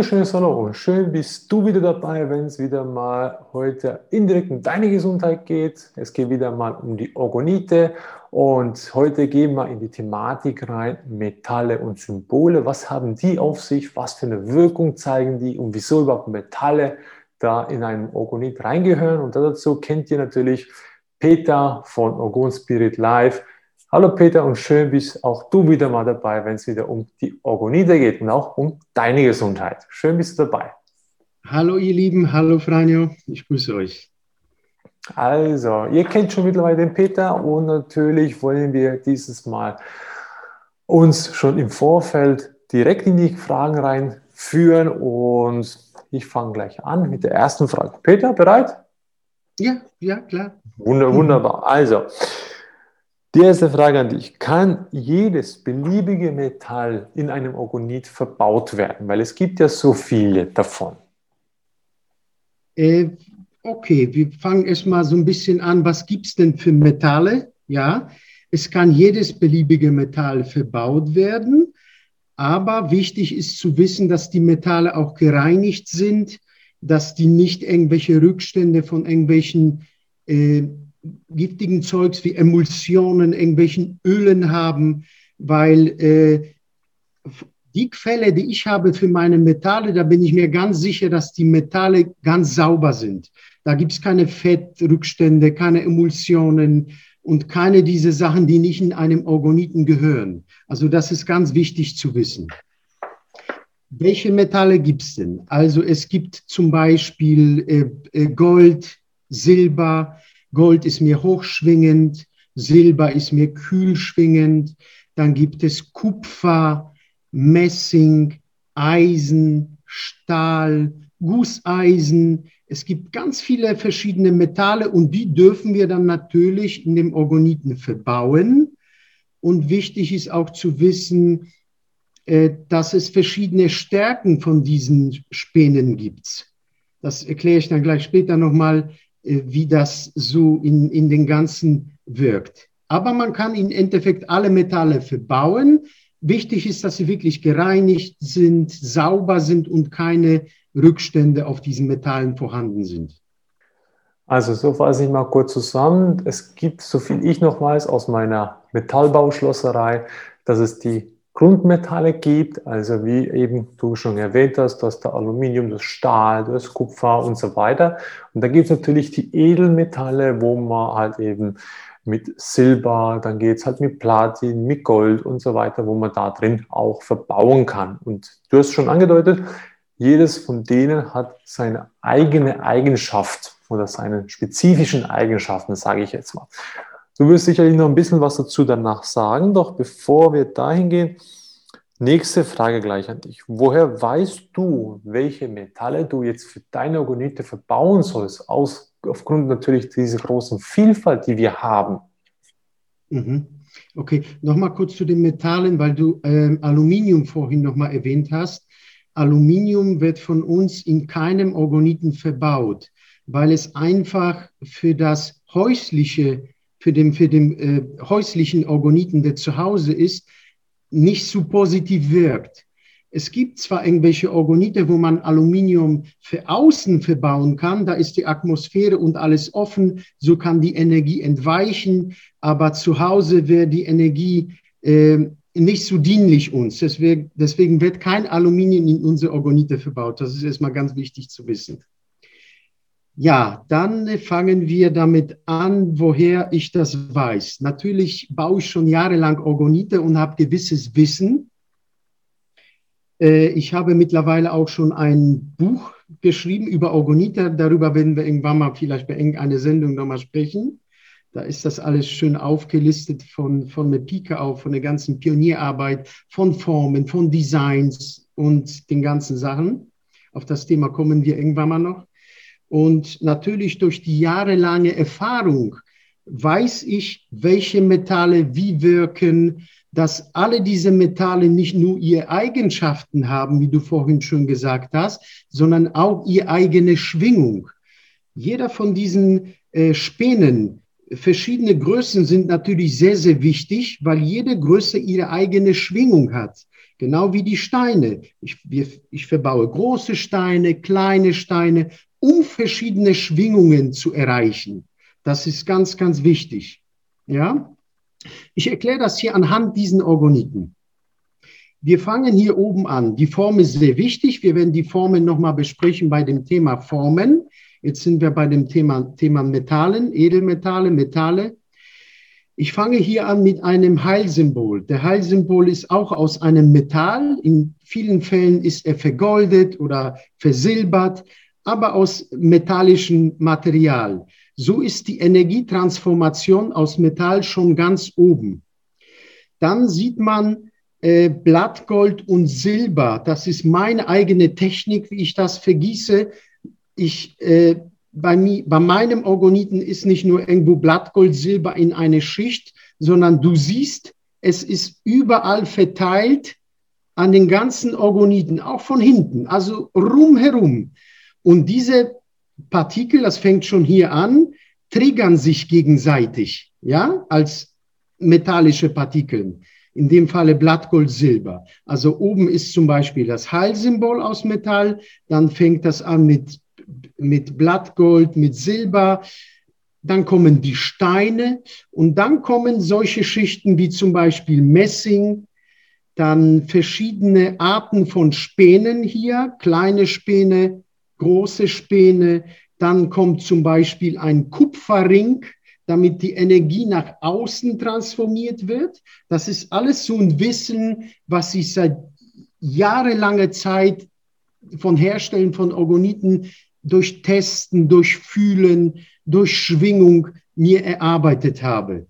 wunderschönes Hallo und schön bist du wieder dabei, wenn es wieder mal heute indirekt um deine Gesundheit geht. Es geht wieder mal um die Orgonite und heute gehen wir in die Thematik rein, Metalle und Symbole. Was haben die auf sich? Was für eine Wirkung zeigen die und wieso überhaupt Metalle da in einen Orgonit reingehören? Und dazu kennt ihr natürlich Peter von Orgon Spirit Live Hallo Peter und schön bist auch du wieder mal dabei, wenn es wieder um die Orgonite geht und auch um deine Gesundheit. Schön bist du dabei. Hallo ihr Lieben, hallo Franjo, ich grüße euch. Also, ihr kennt schon mittlerweile den Peter und natürlich wollen wir dieses Mal uns schon im Vorfeld direkt in die Fragen reinführen und ich fange gleich an mit der ersten Frage. Peter, bereit? Ja, ja, klar. Wunder, wunderbar. Also, die erste Frage an dich. Kann jedes beliebige Metall in einem Orgonit verbaut werden? Weil es gibt ja so viele davon. Äh, okay, wir fangen erstmal so ein bisschen an. Was gibt es denn für Metalle? Ja, es kann jedes beliebige Metall verbaut werden. Aber wichtig ist zu wissen, dass die Metalle auch gereinigt sind, dass die nicht irgendwelche Rückstände von irgendwelchen äh, giftigen Zeugs wie Emulsionen, irgendwelchen Ölen haben, weil äh, die Quelle, die ich habe für meine Metalle, da bin ich mir ganz sicher, dass die Metalle ganz sauber sind. Da gibt es keine Fettrückstände, keine Emulsionen und keine diese Sachen, die nicht in einem Orgoniten gehören. Also das ist ganz wichtig zu wissen. Welche Metalle gibt es denn? Also es gibt zum Beispiel äh, äh Gold, Silber, Gold ist mir hochschwingend, Silber ist mir kühlschwingend, dann gibt es Kupfer, Messing, Eisen, Stahl, Gusseisen. Es gibt ganz viele verschiedene Metalle und die dürfen wir dann natürlich in dem Orgoniten verbauen. Und wichtig ist auch zu wissen, äh, dass es verschiedene Stärken von diesen Spänen gibt. Das erkläre ich dann gleich später nochmal, wie das so in, in den Ganzen wirkt. Aber man kann im Endeffekt alle Metalle verbauen. Wichtig ist, dass sie wirklich gereinigt sind, sauber sind und keine Rückstände auf diesen Metallen vorhanden sind. Also so fasse ich mal kurz zusammen. Es gibt, so viel ich noch weiß aus meiner Metallbauschlosserei, dass es die Grundmetalle gibt, also wie eben du schon erwähnt hast, das da Aluminium, das Stahl, das Kupfer und so weiter. Und da gibt es natürlich die Edelmetalle, wo man halt eben mit Silber, dann geht es halt mit Platin, mit Gold und so weiter, wo man da drin auch verbauen kann. Und du hast schon angedeutet, jedes von denen hat seine eigene Eigenschaft oder seine spezifischen Eigenschaften, sage ich jetzt mal. Du wirst sicherlich noch ein bisschen was dazu danach sagen, doch bevor wir dahin gehen, nächste Frage gleich an dich. Woher weißt du, welche Metalle du jetzt für deine Orgonite verbauen sollst, aus, aufgrund natürlich dieser großen Vielfalt, die wir haben? Mhm. Okay, nochmal kurz zu den Metallen, weil du ähm, Aluminium vorhin nochmal erwähnt hast. Aluminium wird von uns in keinem Orgoniten verbaut, weil es einfach für das häusliche für den, für den äh, häuslichen Orgoniten, der zu Hause ist, nicht so positiv wirkt. Es gibt zwar irgendwelche Orgonite, wo man Aluminium für außen verbauen kann, da ist die Atmosphäre und alles offen, so kann die Energie entweichen, aber zu Hause wäre die Energie äh, nicht so dienlich uns. Deswegen, deswegen wird kein Aluminium in unsere Orgonite verbaut. Das ist erstmal ganz wichtig zu wissen. Ja, dann fangen wir damit an, woher ich das weiß. Natürlich baue ich schon jahrelang Orgonite und habe gewisses Wissen. Äh, ich habe mittlerweile auch schon ein Buch geschrieben über Orgonite. Darüber werden wir irgendwann mal vielleicht bei irgendeiner Sendung nochmal sprechen. Da ist das alles schön aufgelistet von, von der Pike auf, von der ganzen Pionierarbeit, von Formen, von Designs und den ganzen Sachen. Auf das Thema kommen wir irgendwann mal noch. Und natürlich durch die jahrelange Erfahrung weiß ich, welche Metalle wie wirken, dass alle diese Metalle nicht nur ihre Eigenschaften haben, wie du vorhin schon gesagt hast, sondern auch ihre eigene Schwingung. Jeder von diesen äh, Spänen, verschiedene Größen sind natürlich sehr, sehr wichtig, weil jede Größe ihre eigene Schwingung hat. Genau wie die Steine. Ich, wir, ich verbaue große Steine, kleine Steine, um verschiedene Schwingungen zu erreichen. Das ist ganz, ganz wichtig. Ja? Ich erkläre das hier anhand diesen Organiten. Wir fangen hier oben an. Die Form ist sehr wichtig. Wir werden die Formen nochmal besprechen bei dem Thema Formen. Jetzt sind wir bei dem Thema, Thema Metallen, Edelmetalle, Metalle. Ich fange hier an mit einem Heilsymbol. Der Heilsymbol ist auch aus einem Metall. In vielen Fällen ist er vergoldet oder versilbert, aber aus metallischem Material. So ist die Energietransformation aus Metall schon ganz oben. Dann sieht man äh, Blattgold und Silber. Das ist meine eigene Technik, wie ich das vergieße. Ich äh, bei, mir, bei meinem Organiten ist nicht nur irgendwo Blattgold, Silber in eine Schicht, sondern du siehst, es ist überall verteilt an den ganzen Organiten, auch von hinten, also rumherum. Und diese Partikel, das fängt schon hier an, triggern sich gegenseitig, ja, als metallische Partikel. In dem Falle Blattgold, Silber. Also oben ist zum Beispiel das Heilsymbol aus Metall, dann fängt das an mit mit Blattgold, mit Silber. Dann kommen die Steine und dann kommen solche Schichten wie zum Beispiel Messing, dann verschiedene Arten von Spänen hier, kleine Späne, große Späne. Dann kommt zum Beispiel ein Kupferring, damit die Energie nach außen transformiert wird. Das ist alles so ein Wissen, was ich seit jahrelanger Zeit von Herstellen von Organiten durch Testen, durch Fühlen, durch Schwingung mir erarbeitet habe.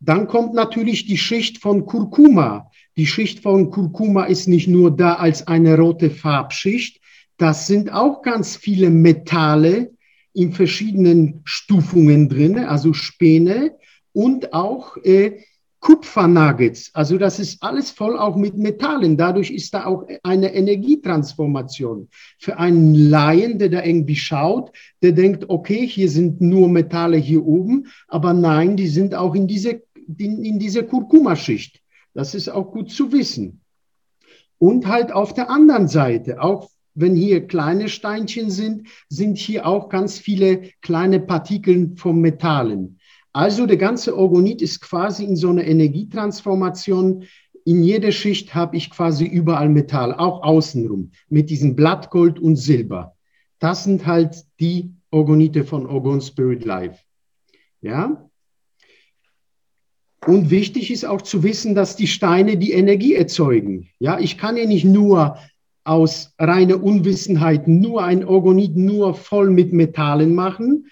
Dann kommt natürlich die Schicht von Kurkuma. Die Schicht von Kurkuma ist nicht nur da als eine rote Farbschicht, das sind auch ganz viele Metalle in verschiedenen Stufungen drin, also Späne und auch äh, Kupfernuggets. Also das ist alles voll auch mit Metallen. Dadurch ist da auch eine Energietransformation. Für einen Laien, der da irgendwie schaut, der denkt, okay, hier sind nur Metalle hier oben, aber nein, die sind auch in, diese, in, in dieser Kurkuma-Schicht. Das ist auch gut zu wissen. Und halt auf der anderen Seite, auch wenn hier kleine Steinchen sind, sind hier auch ganz viele kleine Partikel von Metallen. Also der ganze Orgonit ist quasi in so einer Energietransformation. In jeder Schicht habe ich quasi überall Metall, auch außenrum, mit diesem Blattgold und Silber. Das sind halt die Orgonite von Orgon Spirit Life. Ja? Und wichtig ist auch zu wissen, dass die Steine die Energie erzeugen. Ja, ich kann ja nicht nur aus reiner Unwissenheit nur ein Orgonit nur voll mit Metallen machen,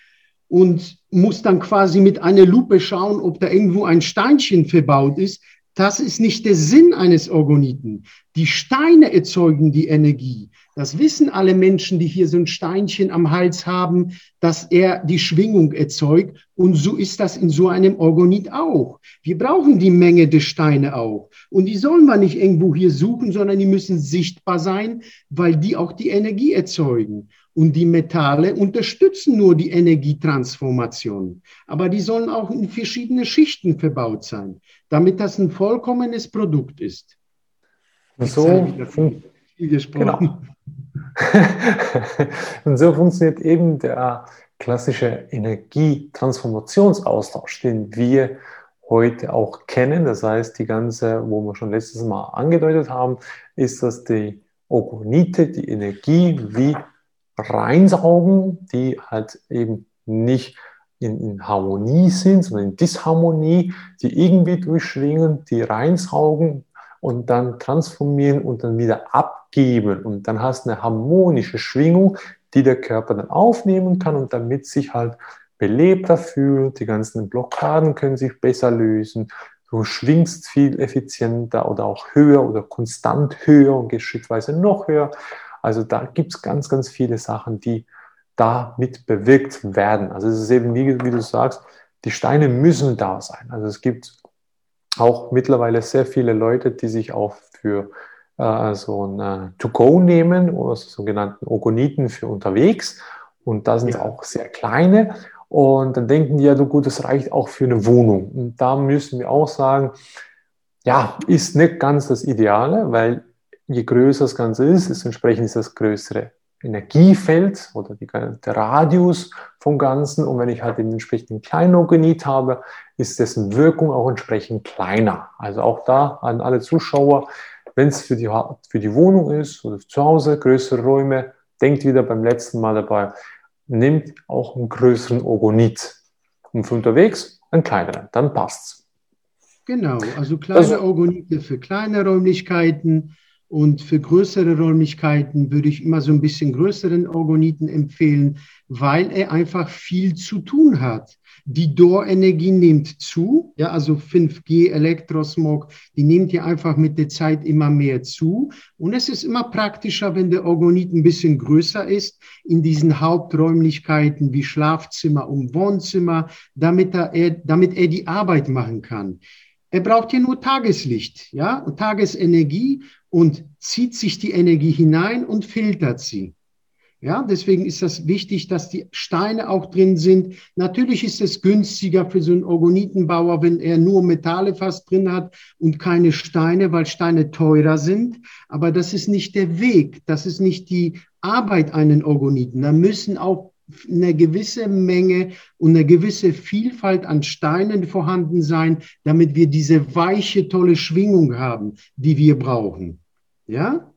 und muss dann quasi mit einer Lupe schauen, ob da irgendwo ein Steinchen verbaut ist. Das ist nicht der Sinn eines Organiten. Die Steine erzeugen die Energie. Das wissen alle Menschen, die hier so ein Steinchen am Hals haben, dass er die Schwingung erzeugt. Und so ist das in so einem Organit auch. Wir brauchen die Menge der Steine auch. Und die sollen wir nicht irgendwo hier suchen, sondern die müssen sichtbar sein, weil die auch die Energie erzeugen. Und die Metalle unterstützen nur die Energietransformation. Aber die sollen auch in verschiedene Schichten verbaut sein, damit das ein vollkommenes Produkt ist. So, viel Genau. Und so funktioniert eben der klassische Energietransformationsaustausch, den wir heute auch kennen. Das heißt, die ganze, wo wir schon letztes Mal angedeutet haben, ist, dass die Ogonite die Energie wie reinsaugen, die halt eben nicht in, in, Harmonie sind, sondern in Disharmonie, die irgendwie durchschwingen, die reinsaugen und dann transformieren und dann wieder abgeben. Und dann hast du eine harmonische Schwingung, die der Körper dann aufnehmen kann und damit sich halt belebter fühlt. Die ganzen Blockaden können sich besser lösen. Du schwingst viel effizienter oder auch höher oder konstant höher und gehst schrittweise noch höher. Also da gibt es ganz, ganz viele Sachen, die damit bewirkt werden. Also es ist eben, wie, wie du sagst, die Steine müssen da sein. Also es gibt auch mittlerweile sehr viele Leute, die sich auch für äh, so ein äh, To-Go nehmen oder so sogenannten Ogoniten für unterwegs. Und da sind ja. auch sehr kleine. Und dann denken die ja, du gut, das reicht auch für eine Wohnung. Und da müssen wir auch sagen, ja, ist nicht ganz das Ideale, weil je größer das Ganze ist, ist entsprechend ist das größere Energiefeld oder die, der Radius vom Ganzen. Und wenn ich halt den entsprechenden kleinen Organit habe, ist dessen Wirkung auch entsprechend kleiner. Also auch da an alle Zuschauer, wenn es für die, für die Wohnung ist oder zu Hause, größere Räume, denkt wieder beim letzten Mal dabei, nimmt auch einen größeren Organit. Und für unterwegs einen kleineren, dann passt's. Genau, also kleine also, Organite für kleine Räumlichkeiten, und für größere Räumlichkeiten würde ich immer so ein bisschen größeren Orgoniten empfehlen, weil er einfach viel zu tun hat. Die Door-Energie nimmt zu, ja, also 5G, Elektrosmog, die nimmt ja einfach mit der Zeit immer mehr zu. Und es ist immer praktischer, wenn der Orgonit ein bisschen größer ist, in diesen Haupträumlichkeiten wie Schlafzimmer und Wohnzimmer, damit er, damit er die Arbeit machen kann. Er braucht ja nur Tageslicht, ja, und Tagesenergie und zieht sich die Energie hinein und filtert sie. Ja, deswegen ist das wichtig, dass die Steine auch drin sind. Natürlich ist es günstiger für so einen Orgonitenbauer, wenn er nur Metalle fast drin hat und keine Steine, weil Steine teurer sind. Aber das ist nicht der Weg. Das ist nicht die Arbeit einen Orgoniten. Da müssen auch eine gewisse Menge und eine gewisse Vielfalt an Steinen vorhanden sein, damit wir diese weiche, tolle Schwingung haben, die wir brauchen. Ja?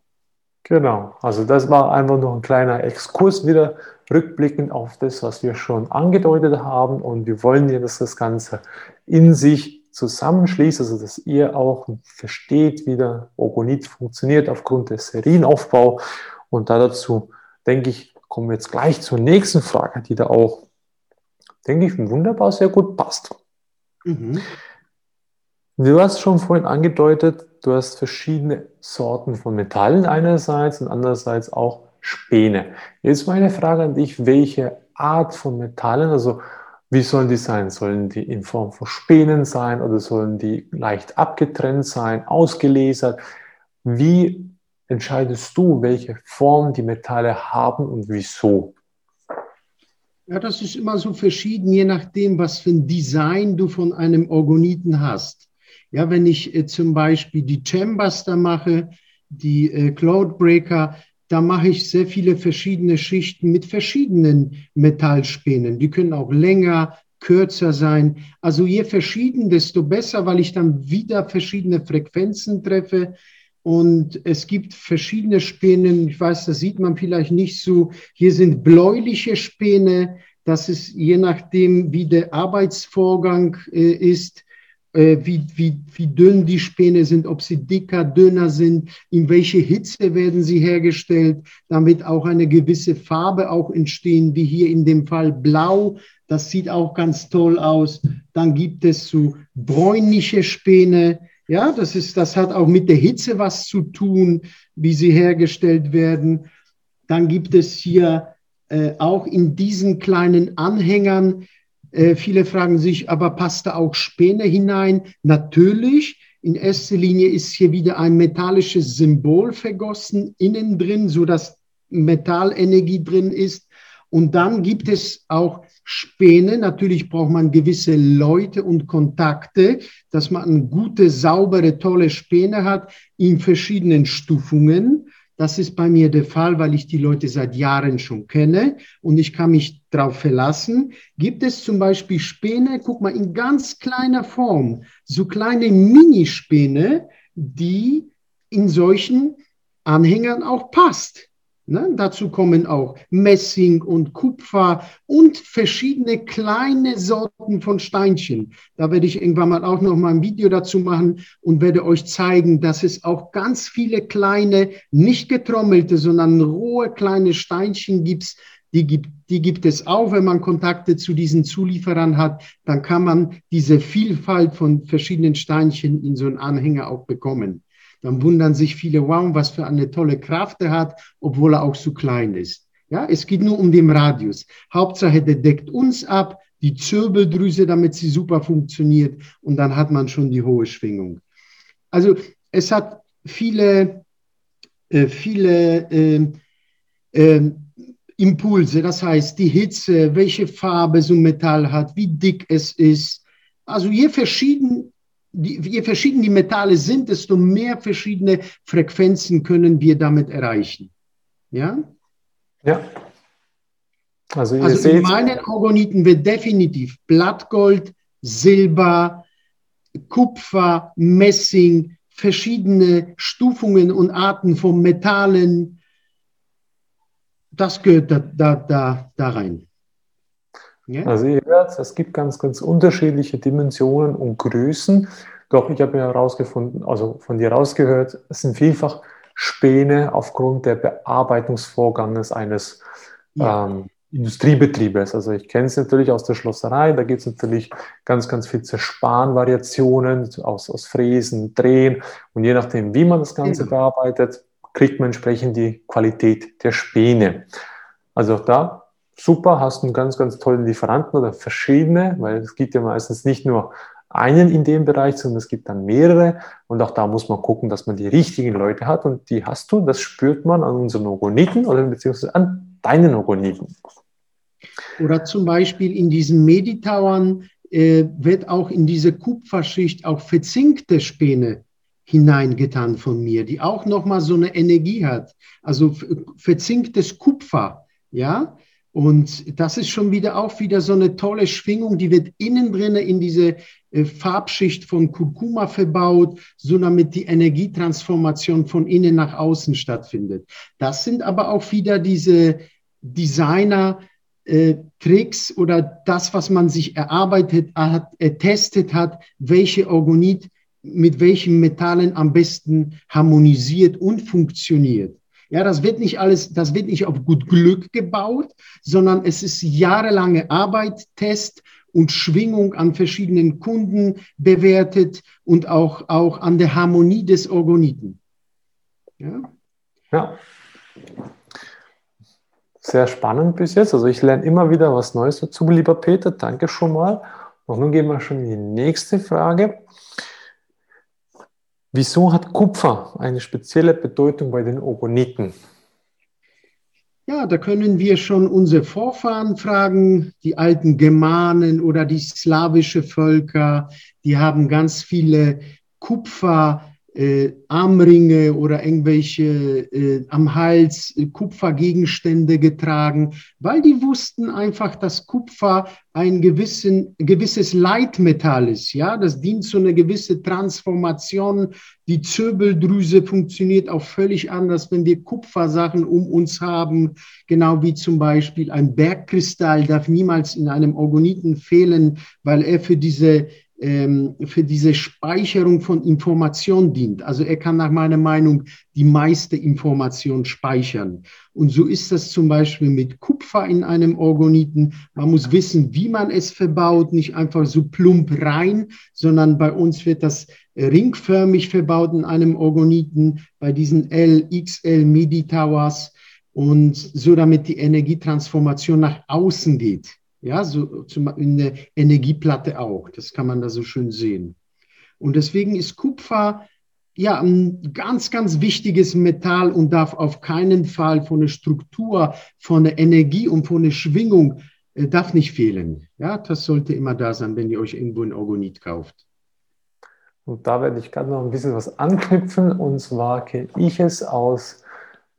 Genau, also das war einfach noch ein kleiner Exkurs wieder rückblickend auf das, was wir schon angedeutet haben. Und wir wollen ja, dass das Ganze in sich zusammenschließt, also dass ihr auch versteht, wie der Orgonit funktioniert aufgrund des Serienaufbau. Und da dazu, denke ich, kommen wir jetzt gleich zur nächsten Frage, die da auch, denke ich, wunderbar sehr gut passt. Mhm. Du hast schon vorhin angedeutet, du hast verschiedene Sorten von Metallen einerseits und andererseits auch Späne. Jetzt meine Frage an dich, welche Art von Metallen, also wie sollen die sein? Sollen die in Form von Spänen sein oder sollen die leicht abgetrennt sein, ausgelesert? Wie entscheidest du, welche Form die Metalle haben und wieso? Ja, das ist immer so verschieden, je nachdem, was für ein Design du von einem Orgoniten hast. Ja, wenn ich äh, zum Beispiel die Chambers da mache, die äh, Cloudbreaker, da mache ich sehr viele verschiedene Schichten mit verschiedenen Metallspänen. Die können auch länger, kürzer sein. Also je verschieden, desto besser, weil ich dann wieder verschiedene Frequenzen treffe. Und es gibt verschiedene Späne. Ich weiß, das sieht man vielleicht nicht so. Hier sind bläuliche Späne. Das ist je nachdem, wie der Arbeitsvorgang äh, ist, äh, wie, wie, wie dünn die Späne sind, ob sie dicker, dünner sind, in welche Hitze werden sie hergestellt, damit auch eine gewisse Farbe auch entstehen, wie hier in dem Fall blau. Das sieht auch ganz toll aus. Dann gibt es so bräunliche Späne ja, das ist, das hat auch mit der Hitze was zu tun, wie sie hergestellt werden. Dann gibt es hier äh, auch in diesen kleinen Anhängern, äh, viele fragen sich, aber passt da auch Späne hinein? Natürlich. In erster Linie ist hier wieder ein metallisches Symbol vergossen innen drin, so dass Metallenergie drin ist. Und dann gibt es auch Späne. Natürlich braucht man gewisse Leute und Kontakte, dass man gute, saubere, tolle Späne hat in verschiedenen Stufungen. Das ist bei mir der Fall, weil ich die Leute seit Jahren schon kenne und ich kann mich darauf verlassen. Gibt es zum Beispiel Späne, guck mal, in ganz kleiner Form, so kleine Minispäne, die in solchen Anhängern auch passt. Ne? Dazu kommen auch Messing und Kupfer und verschiedene kleine Sorten von Steinchen. Da werde ich irgendwann mal auch noch mal ein Video dazu machen und werde euch zeigen, dass es auch ganz viele kleine, nicht getrommelte, sondern rohe kleine Steinchen gibt. Die gibt, die gibt es auch, wenn man Kontakte zu diesen Zulieferern hat, dann kann man diese Vielfalt von verschiedenen Steinchen in so einen Anhänger auch bekommen. Dann wundern sich viele, wow, was für eine tolle Kraft er hat, obwohl er auch so klein ist. Ja, es geht nur um den Radius. Hauptsache, der deckt uns ab, die Zirbeldrüse, damit sie super funktioniert und dann hat man schon die hohe Schwingung. Also es hat viele, äh, viele äh, äh, Impulse, das heißt die Hitze, welche Farbe so ein Metall hat, wie dick es ist. Also je verschieden die, je verschieden die Metalle sind, desto mehr verschiedene Frequenzen können wir damit erreichen. Ja? Ja. Also, also in meinen Orgoniten wird definitiv Blattgold, Silber, Kupfer, Messing, verschiedene Stufungen und Arten von Metallen, das gehört da, da, da, da rein. Ja? Also ihr hört, es gibt ganz, ganz unterschiedliche Dimensionen und Größen. Doch ich habe ja herausgefunden, also von dir rausgehört, es sind vielfach Späne aufgrund der Bearbeitungsvorganges eines ja. ähm, Industriebetriebes. Also ich kenne es natürlich aus der Schlosserei, da gibt es natürlich ganz, ganz viel Zerspanvariationen aus, aus Fräsen, Drehen und je nachdem, wie man das Ganze ja. bearbeitet, kriegt man entsprechend die Qualität der Späne. Also da super, hast einen ganz, ganz tollen Lieferanten oder verschiedene, weil es gibt ja meistens nicht nur einen in dem Bereich, sondern es gibt dann mehrere. Und auch da muss man gucken, dass man die richtigen Leute hat. Und die hast du, das spürt man an unseren Ogoniten oder beziehungsweise an deinen Ogoniten. Oder zum Beispiel in diesen Meditauern äh, wird auch in diese Kupferschicht auch verzinkte Späne hineingetan von mir, die auch nochmal so eine Energie hat. Also verzinktes Kupfer, ja. Und das ist schon wieder auch wieder so eine tolle Schwingung, die wird innen drin in diese äh, Farbschicht von Kurkuma verbaut, so damit die Energietransformation von innen nach außen stattfindet. Das sind aber auch wieder diese Designer, äh, Tricks oder das, was man sich erarbeitet hat, ertestet hat, welche Orgonit mit welchen Metallen am besten harmonisiert und funktioniert. Ja, das wird nicht alles, das wird nicht auf gut Glück gebaut, sondern es ist jahrelange Arbeit, Test und Schwingung an verschiedenen Kunden bewertet und auch, auch an der Harmonie des Orgoniten. Ja. ja. Sehr spannend bis jetzt. Also ich lerne immer wieder was Neues dazu, lieber Peter. Danke schon mal. Und nun gehen wir schon in die nächste Frage. Wieso hat Kupfer eine spezielle Bedeutung bei den Ogoniten? Ja, da können wir schon unsere Vorfahren fragen, die alten Germanen oder die slawische Völker, die haben ganz viele Kupfer äh, Armringe oder irgendwelche äh, am Hals äh, Kupfergegenstände getragen, weil die wussten einfach, dass Kupfer ein gewissen, gewisses Leitmetall ist. Ja, das dient zu einer gewissen Transformation. Die Zirbeldrüse funktioniert auch völlig anders, wenn wir Kupfersachen um uns haben. Genau wie zum Beispiel ein Bergkristall darf niemals in einem Orgoniten fehlen, weil er für diese ähm, für diese Speicherung von Information dient. Also er kann nach meiner Meinung die meiste Information speichern. Und so ist das zum Beispiel mit Kupfer in einem Orgoniten. Man muss wissen, wie man es verbaut, nicht einfach so plump rein, sondern bei uns wird das ringförmig verbaut in einem Orgoniten bei diesen LXL MIDI Towers und so damit die Energietransformation nach außen geht. Ja, so zum, in der Energieplatte auch. Das kann man da so schön sehen. Und deswegen ist Kupfer ja ein ganz, ganz wichtiges Metall und darf auf keinen Fall von der Struktur, von der Energie und von der Schwingung äh, darf nicht fehlen. Ja, das sollte immer da sein, wenn ihr euch irgendwo ein Orgonit kauft. Und da werde ich gerade noch ein bisschen was anknüpfen. Und zwar kenne ich es aus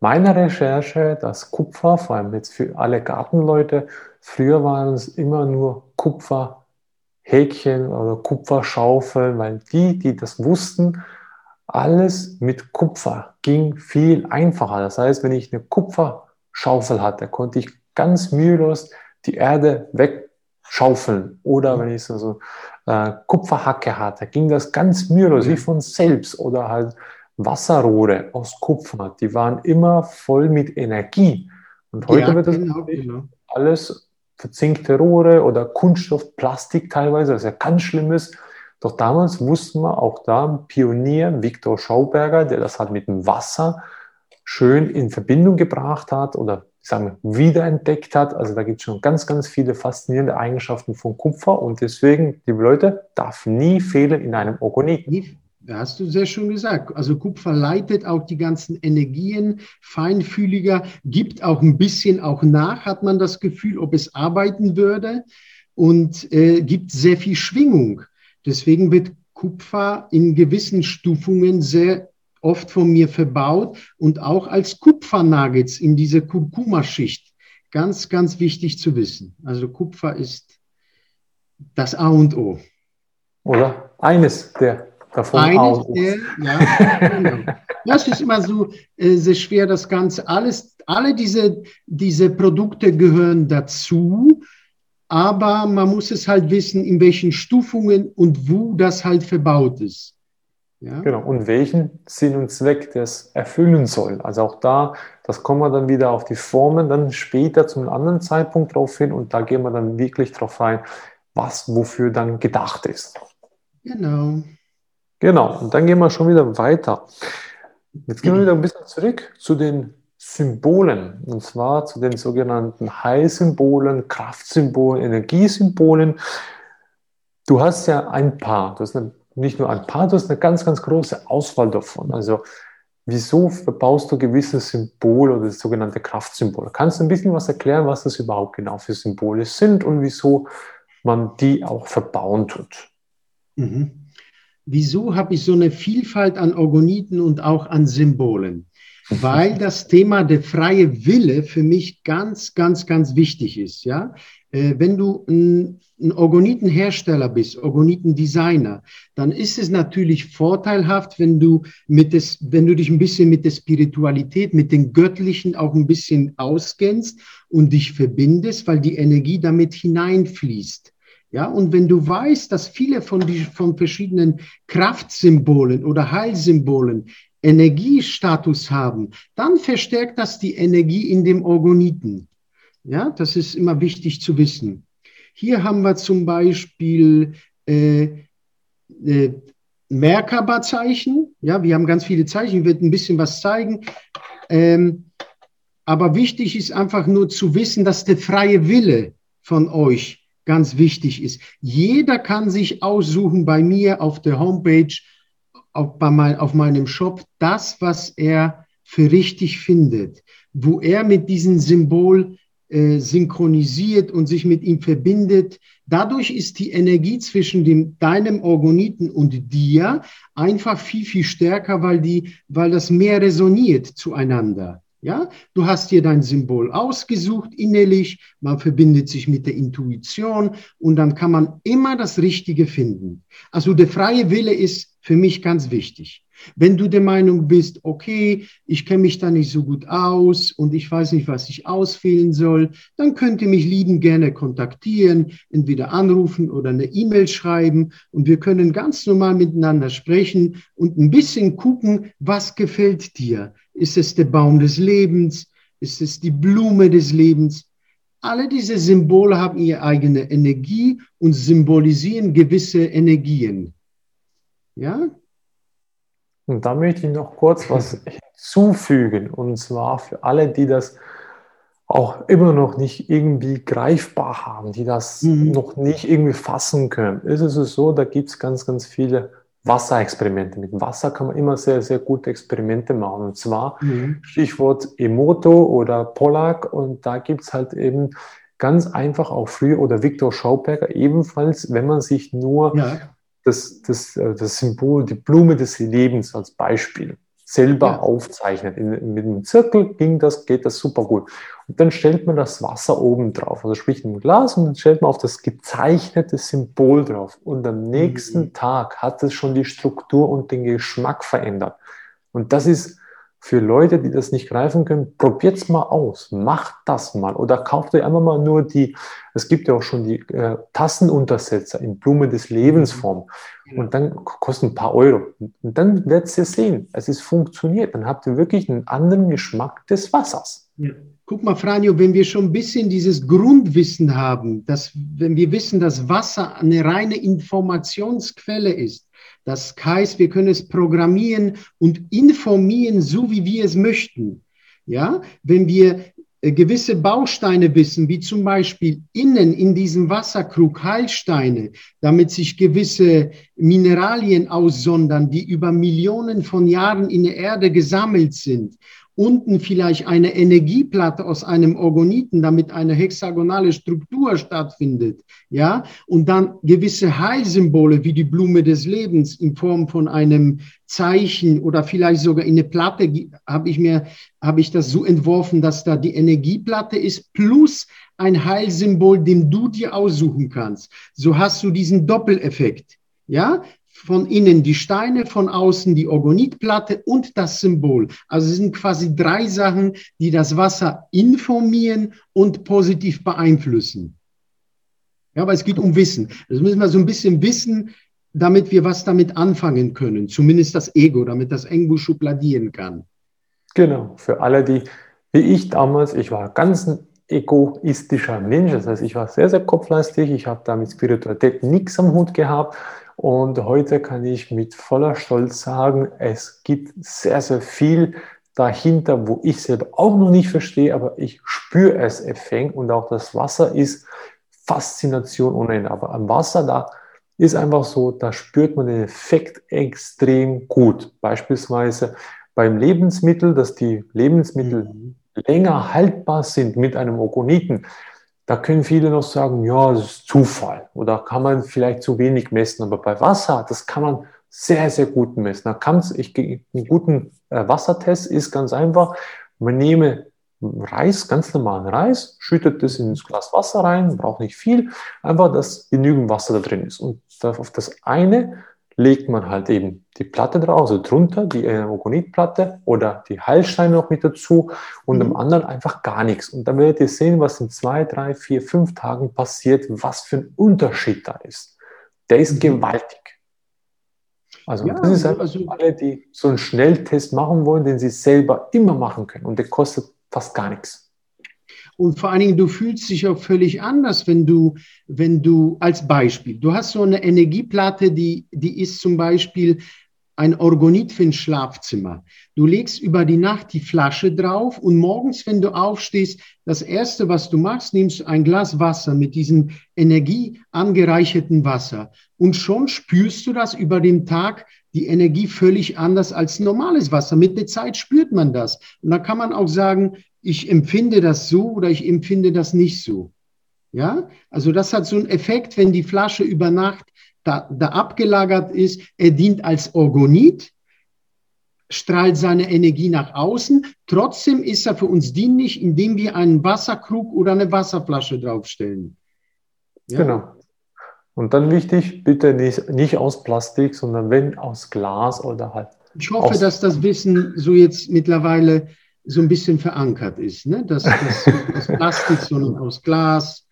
meiner Recherche, dass Kupfer, vor allem jetzt für alle Gartenleute, Früher waren es immer nur Kupferhäkchen oder Kupferschaufeln, weil die, die das wussten, alles mit Kupfer ging viel einfacher. Das heißt, wenn ich eine Kupferschaufel hatte, konnte ich ganz mühelos die Erde wegschaufeln. Oder wenn ich so, so äh, Kupferhacke hatte, ging das ganz mühelos, wie von selbst. Oder halt Wasserrohre aus Kupfer, die waren immer voll mit Energie. Und heute ja, wird das genau, genau. alles verzinkte Rohre oder Kunststoff, Plastik teilweise, was ja ganz schlimm ist. Doch damals wussten wir auch da, Pionier Viktor Schauberger, der das halt mit dem Wasser schön in Verbindung gebracht hat oder sagen wir, wiederentdeckt hat. Also da gibt es schon ganz, ganz viele faszinierende Eigenschaften von Kupfer und deswegen, liebe Leute, darf nie fehlen in einem Orgonit. Hast du sehr schön gesagt. Also Kupfer leitet auch die ganzen Energien feinfühliger, gibt auch ein bisschen auch nach, hat man das Gefühl, ob es arbeiten würde und äh, gibt sehr viel Schwingung. Deswegen wird Kupfer in gewissen Stufungen sehr oft von mir verbaut und auch als Kupfernuggets in diese Kurkuma-Schicht. Ganz, ganz wichtig zu wissen. Also Kupfer ist das A und O. Oder eines der davon Eines der, ja, genau. Das ist immer so äh, sehr schwer, das Ganze. Alles, alle diese, diese Produkte gehören dazu, aber man muss es halt wissen, in welchen Stufungen und wo das halt verbaut ist. Ja? Genau, und welchen Sinn und Zweck das erfüllen soll. Also auch da, das kommen wir dann wieder auf die Formen, dann später zum anderen Zeitpunkt drauf hin und da gehen wir dann wirklich drauf rein, was wofür dann gedacht ist. Genau. Genau, und dann gehen wir schon wieder weiter. Jetzt gehen wir wieder ein bisschen zurück zu den Symbolen, und zwar zu den sogenannten Heilsymbolen, Kraftsymbolen, Energiesymbolen. Du hast ja ein paar, du hast eine, nicht nur ein paar, du hast eine ganz, ganz große Auswahl davon. Also wieso verbaust du gewisse Symbole oder sogenannte Kraftsymbole? Kannst du ein bisschen was erklären, was das überhaupt genau für Symbole sind und wieso man die auch verbauen tut? Mhm wieso habe ich so eine Vielfalt an Orgoniten und auch an Symbolen? Weil das Thema der freie Wille für mich ganz, ganz, ganz wichtig ist. Ja, äh, wenn du ein, ein Orgonitenhersteller bist, Orgonitendesigner, dann ist es natürlich vorteilhaft, wenn du mit des, wenn du dich ein bisschen mit der Spiritualität, mit den Göttlichen auch ein bisschen auskennst und dich verbindest, weil die Energie damit hineinfließt. Ja, und wenn du weißt, dass viele von, die, von verschiedenen Kraftsymbolen oder Heilsymbolen Energiestatus haben, dann verstärkt das die Energie in dem Orgoniten. Ja, das ist immer wichtig zu wissen. Hier haben wir zum Beispiel äh, äh, Merkaba-Zeichen. Ja, wir haben ganz viele Zeichen. Ich werde ein bisschen was zeigen. Ähm, aber wichtig ist einfach nur zu wissen, dass der freie Wille von euch ganz wichtig ist. Jeder kann sich aussuchen bei mir auf der Homepage, auf, bei mein, auf meinem Shop, das, was er für richtig findet, wo er mit diesem Symbol äh, synchronisiert und sich mit ihm verbindet. Dadurch ist die Energie zwischen dem, deinem Orgoniten und dir einfach viel, viel stärker, weil, die, weil das mehr resoniert zueinander. Ja, du hast dir dein Symbol ausgesucht innerlich, man verbindet sich mit der Intuition und dann kann man immer das Richtige finden. Also der freie Wille ist für mich ganz wichtig. Wenn du der Meinung bist, okay, ich kenne mich da nicht so gut aus und ich weiß nicht, was ich auswählen soll, dann könnt ihr mich lieben gerne kontaktieren, entweder anrufen oder eine E-Mail schreiben und wir können ganz normal miteinander sprechen und ein bisschen gucken, was gefällt dir. Ist es der Baum des Lebens? Ist es die Blume des Lebens? Alle diese Symbole haben ihre eigene Energie und symbolisieren gewisse Energien. Ja, und da möchte ich noch kurz was hinzufügen. Und zwar für alle, die das auch immer noch nicht irgendwie greifbar haben, die das mhm. noch nicht irgendwie fassen können, ist es so, da gibt es ganz, ganz viele Wasserexperimente. Mit Wasser kann man immer sehr, sehr gute Experimente machen. Und zwar mhm. Stichwort Emoto oder Pollack. Und da gibt es halt eben ganz einfach auch früher oder Viktor Schauberger ebenfalls, wenn man sich nur ja das, das, äh, das Symbol, die Blume des Lebens als Beispiel selber ja. aufzeichnet. In, mit einem Zirkel ging das, geht das super gut. Und dann stellt man das Wasser oben drauf, also sprich ein Glas und dann stellt man auf das gezeichnete Symbol drauf. Und am nächsten mhm. Tag hat es schon die Struktur und den Geschmack verändert. Und das ist für Leute, die das nicht greifen können, probiert es mal aus, macht das mal oder kauft euch einfach mal nur die, es gibt ja auch schon die äh, Tassenuntersetzer in Blume des Lebensform mhm. und dann kosten ein paar Euro. Und dann werdet ihr sehen, es ist funktioniert, dann habt ihr wirklich einen anderen Geschmack des Wassers. Ja. Guck mal, Franjo, wenn wir schon ein bisschen dieses Grundwissen haben, dass wenn wir wissen, dass Wasser eine reine Informationsquelle ist, das heißt, wir können es programmieren und informieren, so wie wir es möchten. Ja, wenn wir äh, gewisse Bausteine wissen, wie zum Beispiel innen in diesem Wasserkrug Heilsteine, damit sich gewisse Mineralien aussondern, die über Millionen von Jahren in der Erde gesammelt sind unten vielleicht eine Energieplatte aus einem Orgoniten, damit eine hexagonale Struktur stattfindet, ja, und dann gewisse Heilsymbole wie die Blume des Lebens in Form von einem Zeichen oder vielleicht sogar in eine Platte habe ich mir, habe ich das so entworfen, dass da die Energieplatte ist plus ein Heilsymbol, den du dir aussuchen kannst. So hast du diesen Doppeleffekt. Ja, von innen die Steine, von außen die Orgonitplatte und das Symbol. Also es sind quasi drei Sachen, die das Wasser informieren und positiv beeinflussen. Ja, aber es geht um Wissen. Das müssen wir so ein bisschen wissen, damit wir was damit anfangen können. Zumindest das Ego, damit das irgendwo schubladien kann. Genau, für alle, die, wie ich damals, ich war ganz ein egoistischer Mensch. Das heißt, ich war sehr, sehr kopflastig. Ich habe da mit Spiritualität nichts am Hut gehabt. Und heute kann ich mit voller Stolz sagen, es gibt sehr, sehr viel dahinter, wo ich selber auch noch nicht verstehe, aber ich spüre es effekt und auch das Wasser ist Faszination ohne Ende. Aber am Wasser, da ist einfach so, da spürt man den Effekt extrem gut. Beispielsweise beim Lebensmittel, dass die Lebensmittel mhm. länger haltbar sind mit einem Ogoniten. Da können viele noch sagen, ja, das ist Zufall oder kann man vielleicht zu wenig messen. Aber bei Wasser, das kann man sehr, sehr gut messen. Da kann ich, einen guten äh, Wassertest ist ganz einfach. Man nehme Reis, ganz normalen Reis, schüttet das ins Glas Wasser rein, braucht nicht viel, einfach, dass genügend Wasser da drin ist. Und auf das eine legt man halt eben die Platte drauf, also drunter die Emogonitplatte oder die Heilsteine noch mit dazu und mhm. am anderen einfach gar nichts. Und dann werdet ihr sehen, was in zwei, drei, vier, fünf Tagen passiert, was für ein Unterschied da ist. Der ist mhm. gewaltig. Also ja, das ist einfach also, alle, die so einen Schnelltest machen wollen, den sie selber immer machen können und der kostet fast gar nichts. Und vor allen Dingen, du fühlst dich auch völlig anders, wenn du, wenn du als Beispiel, du hast so eine Energieplatte, die, die ist zum Beispiel ein Orgonit für ein Schlafzimmer. Du legst über die Nacht die Flasche drauf und morgens, wenn du aufstehst, das erste, was du machst, nimmst du ein Glas Wasser mit diesem energieangereicherten Wasser. Und schon spürst du das über den Tag, die Energie völlig anders als normales Wasser. Mit der Zeit spürt man das. Und da kann man auch sagen, ich empfinde das so oder ich empfinde das nicht so. Ja, also das hat so einen Effekt, wenn die Flasche über Nacht da, da abgelagert ist. Er dient als Orgonit, strahlt seine Energie nach außen. Trotzdem ist er für uns dienlich, indem wir einen Wasserkrug oder eine Wasserflasche draufstellen. Ja? Genau. Und dann wichtig, bitte nicht, nicht aus Plastik, sondern wenn aus Glas oder halt. Ich hoffe, dass das Wissen so jetzt mittlerweile so ein bisschen verankert ist, ne? dass das aus Plastik, sondern aus Glas.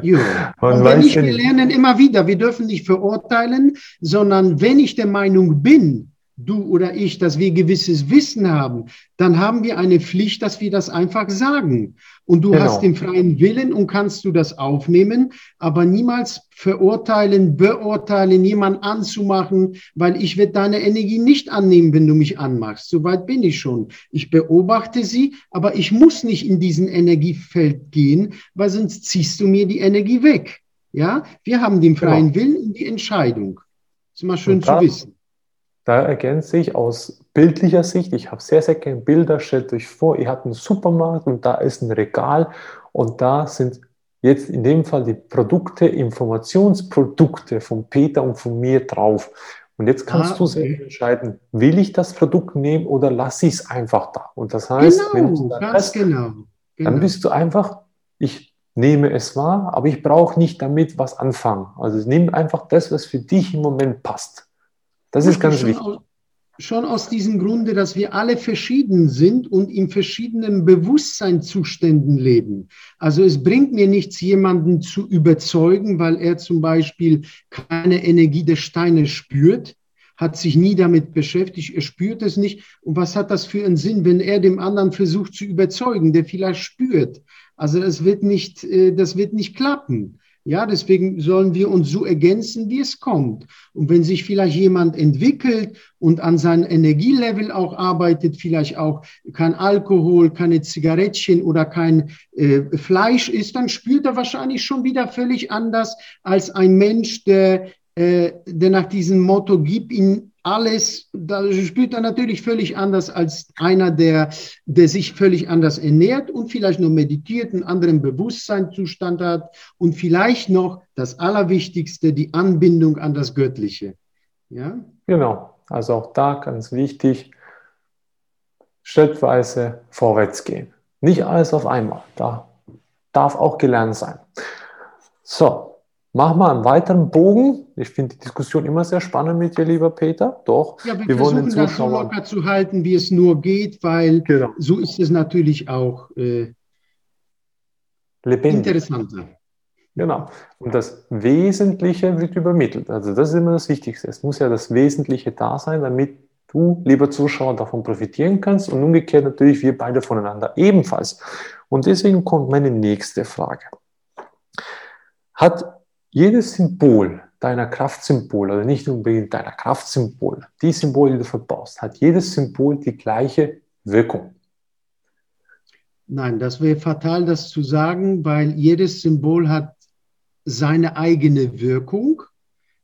Ja. Und wenn ich, wir lernen immer wieder, wir dürfen nicht verurteilen, sondern wenn ich der Meinung bin, du oder ich, dass wir gewisses Wissen haben, dann haben wir eine Pflicht, dass wir das einfach sagen. Und du genau. hast den freien Willen und kannst du das aufnehmen, aber niemals verurteilen, beurteilen, jemand anzumachen, weil ich werde deine Energie nicht annehmen, wenn du mich anmachst. Soweit bin ich schon. Ich beobachte sie, aber ich muss nicht in diesen Energiefeld gehen, weil sonst ziehst du mir die Energie weg. Ja, wir haben den freien genau. Willen und die Entscheidung. Das ist mal schön zu wissen. Da ergänzt sich aus bildlicher Sicht, ich habe sehr, sehr gerne Bilder, stellt euch vor, ihr habt einen Supermarkt und da ist ein Regal und da sind jetzt in dem Fall die Produkte, Informationsprodukte von Peter und von mir drauf. Und jetzt kannst ah, du selbst entscheiden, will ich das Produkt nehmen oder lasse ich es einfach da? Und das heißt, genau, wenn du dann, hast, genau, genau. dann bist du einfach, ich nehme es wahr, aber ich brauche nicht damit was anfangen. Also nimm einfach das, was für dich im Moment passt. Das ist ganz wichtig. Aus, schon aus diesem Grunde, dass wir alle verschieden sind und in verschiedenen Bewusstseinszuständen leben. Also es bringt mir nichts, jemanden zu überzeugen, weil er zum Beispiel keine Energie der Steine spürt, hat sich nie damit beschäftigt, er spürt es nicht. Und was hat das für einen Sinn, wenn er dem anderen versucht zu überzeugen, der vielleicht spürt? Also das wird nicht, äh, das wird nicht klappen. Ja, deswegen sollen wir uns so ergänzen, wie es kommt. Und wenn sich vielleicht jemand entwickelt und an seinem Energielevel auch arbeitet, vielleicht auch kein Alkohol, keine Zigarettchen oder kein äh, Fleisch isst, dann spürt er wahrscheinlich schon wieder völlig anders als ein Mensch, der, äh, der nach diesem Motto, gib ihn alles, da spielt er natürlich völlig anders als einer, der, der sich völlig anders ernährt und vielleicht nur meditiert, einen anderen Bewusstseinszustand hat und vielleicht noch das Allerwichtigste, die Anbindung an das Göttliche. Ja? Genau, also auch da ganz wichtig, schrittweise vorwärts gehen. Nicht alles auf einmal, da darf auch gelernt sein. So, Mach mal einen weiteren Bogen. Ich finde die Diskussion immer sehr spannend mit dir, lieber Peter. Doch, ja, wir, wir wollen das so locker zu halten, wie es nur geht, weil genau. so ist es natürlich auch äh, interessanter. Genau. Und das Wesentliche wird übermittelt. Also das ist immer das Wichtigste. Es muss ja das Wesentliche da sein, damit du, lieber Zuschauer, davon profitieren kannst und umgekehrt natürlich wir beide voneinander ebenfalls. Und deswegen kommt meine nächste Frage. Hat jedes Symbol deiner Kraftsymbol, oder nicht unbedingt deiner Kraftsymbol, die Symbole, die du verbaust, hat jedes Symbol die gleiche Wirkung. Nein, das wäre fatal, das zu sagen, weil jedes Symbol hat seine eigene Wirkung.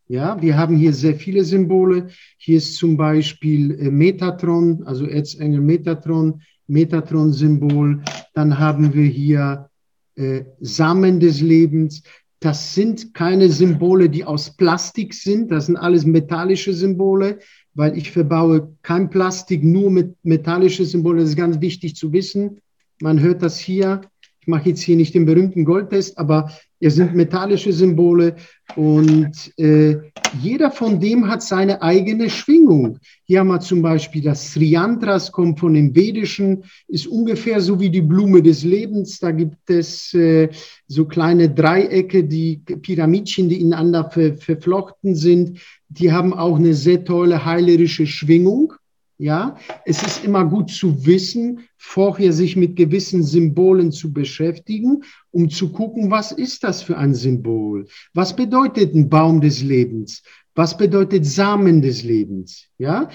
Ja, wir haben hier sehr viele Symbole. Hier ist zum Beispiel äh, Metatron, also Erzengel Metatron, Metatron-Symbol. Dann haben wir hier äh, Samen des Lebens. Das sind keine Symbole, die aus Plastik sind. Das sind alles metallische Symbole, weil ich verbaue kein Plastik, nur mit metallische Symbole. Das ist ganz wichtig zu wissen. Man hört das hier. Ich mache jetzt hier nicht den berühmten Goldtest, aber es sind metallische Symbole und äh, jeder von dem hat seine eigene Schwingung. Hier haben wir zum Beispiel das Sriantras, kommt von dem Vedischen, ist ungefähr so wie die Blume des Lebens. Da gibt es äh, so kleine Dreiecke, die Pyramidchen, die ineinander ver verflochten sind. Die haben auch eine sehr tolle heilerische Schwingung. Ja, es ist immer gut zu wissen, vorher sich mit gewissen Symbolen zu beschäftigen, um zu gucken, was ist das für ein Symbol? Was bedeutet ein Baum des Lebens? Was bedeutet Samen des Lebens? Ja,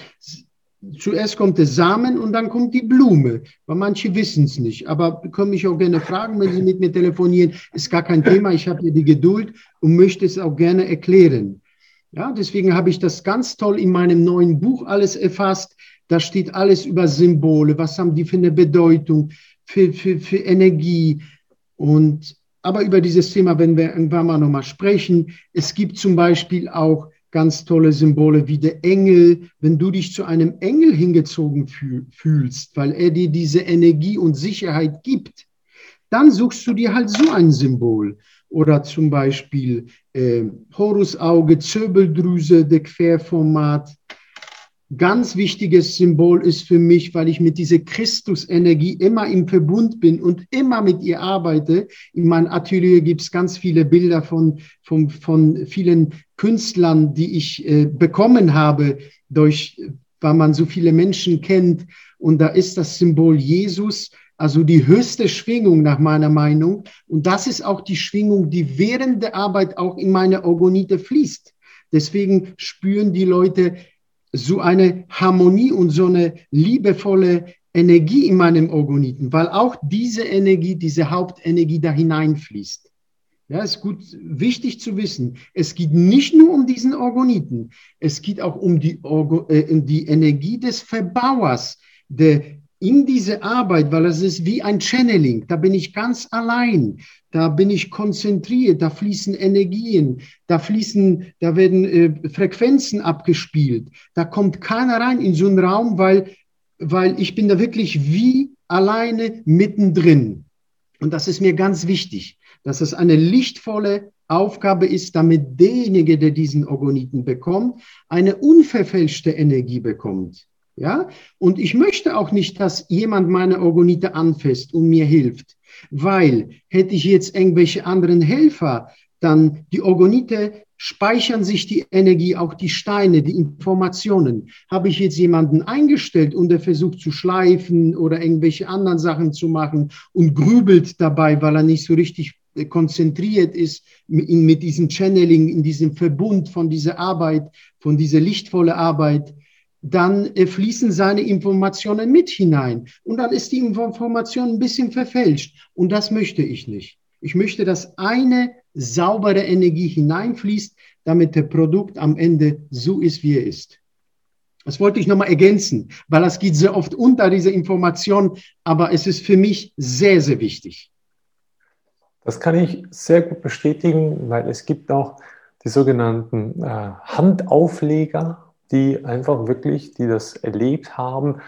zuerst kommt der Samen und dann kommt die Blume, weil manche wissen es nicht. Aber können mich auch gerne fragen, wenn Sie mit mir telefonieren, ist gar kein Thema. Ich habe hier die Geduld und möchte es auch gerne erklären. Ja, deswegen habe ich das ganz toll in meinem neuen Buch alles erfasst da steht alles über Symbole, was haben die für eine Bedeutung, für, für, für Energie. Und, aber über dieses Thema werden wir irgendwann mal nochmal sprechen. Es gibt zum Beispiel auch ganz tolle Symbole wie der Engel. Wenn du dich zu einem Engel hingezogen fühlst, weil er dir diese Energie und Sicherheit gibt, dann suchst du dir halt so ein Symbol. Oder zum Beispiel äh, Horusauge, Zirbeldrüse, der Querformat ganz wichtiges Symbol ist für mich, weil ich mit dieser Christusenergie immer im Verbund bin und immer mit ihr arbeite. In meinem Atelier gibt es ganz viele Bilder von, von, von vielen Künstlern, die ich äh, bekommen habe, durch, weil man so viele Menschen kennt. Und da ist das Symbol Jesus, also die höchste Schwingung nach meiner Meinung. Und das ist auch die Schwingung, die während der Arbeit auch in meine Orgonite fließt. Deswegen spüren die Leute, so eine Harmonie und so eine liebevolle Energie in meinem Orgoniten, weil auch diese Energie, diese Hauptenergie da hineinfließt. Ja, ist gut, wichtig zu wissen. Es geht nicht nur um diesen Orgoniten, es geht auch um die, Orgo, äh, um die Energie des Verbauers, der in diese Arbeit, weil es ist wie ein Channeling, da bin ich ganz allein, da bin ich konzentriert, da fließen Energien, da fließen, da werden äh, Frequenzen abgespielt, da kommt keiner rein in so einen Raum, weil, weil ich bin da wirklich wie alleine mittendrin. Und das ist mir ganz wichtig, dass es eine lichtvolle Aufgabe ist, damit derjenige, der diesen Orgoniten bekommt, eine unverfälschte Energie bekommt. Ja, und ich möchte auch nicht, dass jemand meine Orgonite anfasst und mir hilft, weil hätte ich jetzt irgendwelche anderen Helfer, dann die Orgonite speichern sich die Energie, auch die Steine, die Informationen. Habe ich jetzt jemanden eingestellt und er versucht zu schleifen oder irgendwelche anderen Sachen zu machen und grübelt dabei, weil er nicht so richtig konzentriert ist mit diesem Channeling, in diesem Verbund von dieser Arbeit, von dieser lichtvolle Arbeit, dann äh, fließen seine Informationen mit hinein. Und dann ist die Information ein bisschen verfälscht. Und das möchte ich nicht. Ich möchte, dass eine saubere Energie hineinfließt, damit der Produkt am Ende so ist, wie er ist. Das wollte ich nochmal ergänzen, weil das geht sehr oft unter, diese Information, aber es ist für mich sehr, sehr wichtig. Das kann ich sehr gut bestätigen, weil es gibt auch die sogenannten äh, Handaufleger, die einfach wirklich, die das erlebt haben.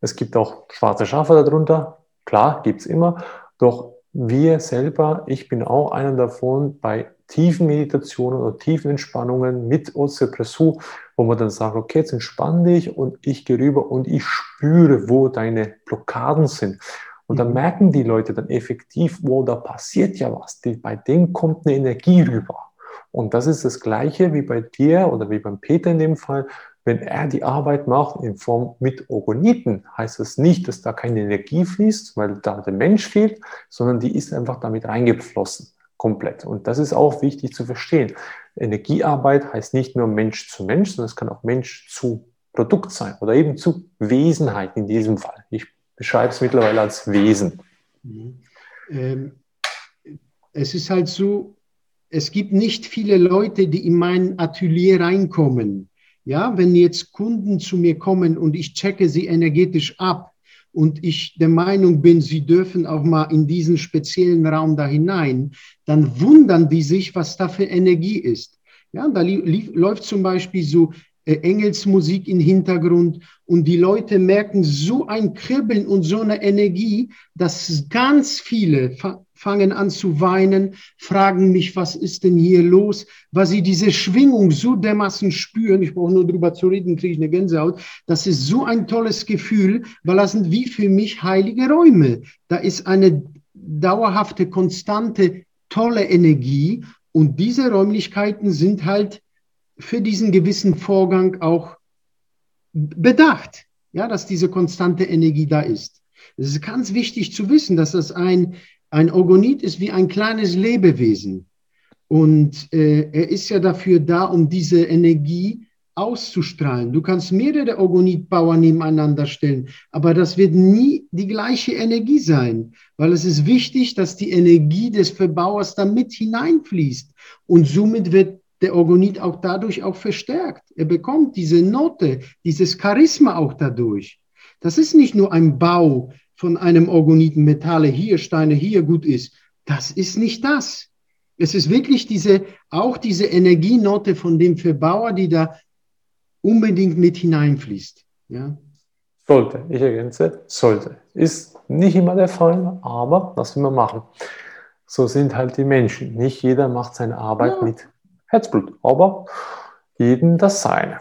Es gibt auch schwarze Schafe darunter, klar, gibt es immer, doch wir selber, ich bin auch einer davon, bei tiefen Meditationen oder tiefen Entspannungen mit Ozepressur, wo man dann sagt, okay, jetzt entspann dich und ich gehe rüber und ich spüre, wo deine Blockaden sind. Und dann mhm. merken die Leute dann effektiv, wo da passiert ja was. Die, bei denen kommt eine Energie rüber. Und das ist das Gleiche wie bei dir oder wie beim Peter in dem Fall. Wenn er die Arbeit macht in Form mit Orgoniten, heißt das nicht, dass da keine Energie fließt, weil da der Mensch fehlt, sondern die ist einfach damit reingeflossen, komplett. Und das ist auch wichtig zu verstehen. Energiearbeit heißt nicht nur Mensch zu Mensch, sondern es kann auch Mensch zu Produkt sein oder eben zu Wesenheit in diesem Fall. Ich beschreibe es mittlerweile als Wesen. Mhm. Ähm, es ist halt so, es gibt nicht viele Leute, die in mein Atelier reinkommen. Ja, wenn jetzt Kunden zu mir kommen und ich checke sie energetisch ab und ich der Meinung bin, sie dürfen auch mal in diesen speziellen Raum da hinein, dann wundern die sich, was da für Energie ist. Ja, da läuft zum Beispiel so äh, Engelsmusik im Hintergrund und die Leute merken so ein Kribbeln und so eine Energie, dass ganz viele fangen an zu weinen, fragen mich, was ist denn hier los, weil sie diese Schwingung so dermaßen spüren, ich brauche nur drüber zu reden, kriege ich eine Gänsehaut, das ist so ein tolles Gefühl, weil das sind wie für mich heilige Räume. Da ist eine dauerhafte, konstante, tolle Energie und diese Räumlichkeiten sind halt für diesen gewissen Vorgang auch bedacht, ja, dass diese konstante Energie da ist. Es ist ganz wichtig zu wissen, dass das ein, ein Orgonit ist wie ein kleines Lebewesen. Und äh, er ist ja dafür da, um diese Energie auszustrahlen. Du kannst mehrere Orgonitbauer nebeneinander stellen, aber das wird nie die gleiche Energie sein, weil es ist wichtig, dass die Energie des Verbauers da mit hineinfließt. Und somit wird der Orgonit auch dadurch auch verstärkt. Er bekommt diese Note, dieses Charisma auch dadurch. Das ist nicht nur ein Bau von einem Orgoniten, Metalle hier, Steine hier gut ist. Das ist nicht das. Es ist wirklich diese, auch diese Energienote von dem Verbauer, die da unbedingt mit hineinfließt. Ja? Sollte, ich ergänze, sollte. Ist nicht immer der Fall, aber was will man machen? So sind halt die Menschen. Nicht jeder macht seine Arbeit ja. mit Herzblut, aber jeden das Seine.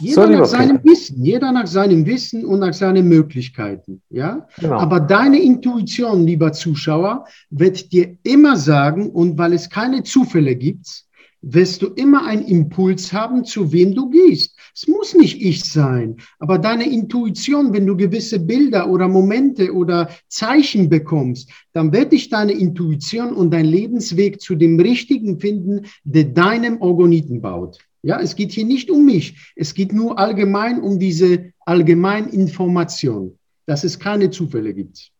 Jeder so, nach seinem Peter. Wissen, jeder nach seinem Wissen und nach seinen Möglichkeiten, ja. Genau. Aber deine Intuition, lieber Zuschauer, wird dir immer sagen, und weil es keine Zufälle gibt, wirst du immer einen Impuls haben, zu wem du gehst. Es muss nicht ich sein, aber deine Intuition, wenn du gewisse Bilder oder Momente oder Zeichen bekommst, dann wird dich deine Intuition und dein Lebensweg zu dem Richtigen finden, der deinem Orgoniten baut. Ja, es geht hier nicht um mich. Es geht nur allgemein um diese Allgemeininformation, dass es keine Zufälle gibt.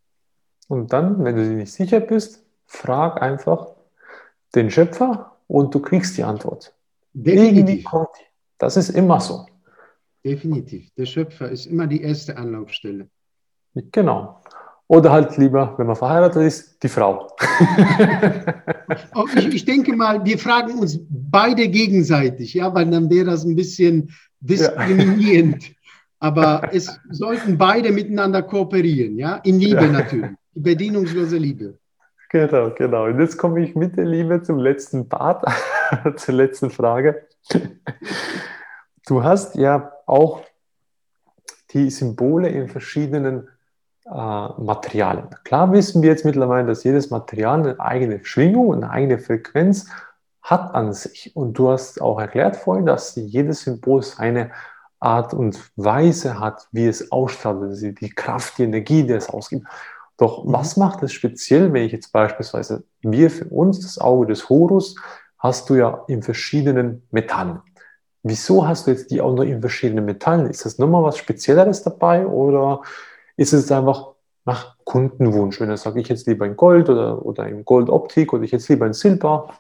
Und dann, wenn du dir nicht sicher bist, frag einfach den Schöpfer und du kriegst die Antwort. Definitiv. Das ist immer so. Definitiv. Der Schöpfer ist immer die erste Anlaufstelle. Genau. Oder halt lieber, wenn man verheiratet ist, die Frau. Oh, ich, ich, denke mal, wir fragen uns beide gegenseitig, ja, weil dann wäre das ein bisschen diskriminierend. Ja. Aber es sollten beide miteinander kooperieren, ja, in Liebe ja. natürlich, die bedienungslose Liebe. Genau, genau. Und jetzt komme ich mit der Liebe zum letzten Part, zur letzten Frage. Du hast ja auch die Symbole in verschiedenen äh, Materialien. Klar wissen wir jetzt mittlerweile, dass jedes Material eine eigene Schwingung, eine eigene Frequenz hat an sich. Und du hast auch erklärt vorhin, dass jedes Symbol seine Art und Weise hat, wie es ausstrahlt, also die Kraft, die Energie, die es ausgibt. Doch mhm. was macht es speziell, wenn ich jetzt beispielsweise, wir für uns, das Auge des Horus, hast du ja in verschiedenen Metallen. Wieso hast du jetzt die auch noch in verschiedenen Metallen? Ist das nochmal was Spezielleres dabei oder ist es einfach nach Kundenwunsch? Wenn er sagt, ich jetzt lieber in Gold oder, oder in Goldoptik oder ich jetzt lieber in Silber,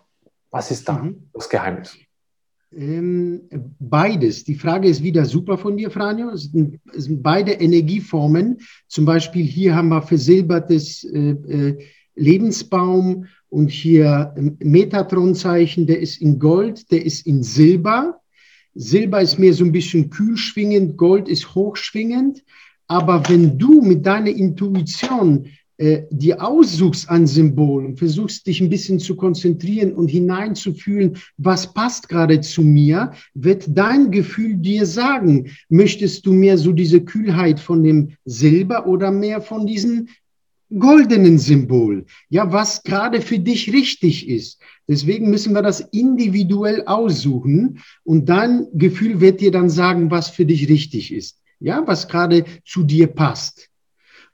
was ist da mhm. das Geheimnis? Ähm, beides. Die Frage ist wieder super von dir, Franjo. Es sind, beide Energieformen. Zum Beispiel hier haben wir versilbertes äh, äh, Lebensbaum und hier Metatronzeichen, der ist in Gold, der ist in Silber. Silber ist mehr so ein bisschen kühlschwingend, Gold ist hochschwingend. Aber wenn du mit deiner Intuition äh, die aussuchst an Symbolen, versuchst dich ein bisschen zu konzentrieren und hineinzufühlen, was passt gerade zu mir, wird dein Gefühl dir sagen, möchtest du mehr so diese Kühlheit von dem Silber oder mehr von diesem goldenen Symbol? Ja, was gerade für dich richtig ist. Deswegen müssen wir das individuell aussuchen und dein Gefühl wird dir dann sagen, was für dich richtig ist. Ja, was gerade zu dir passt.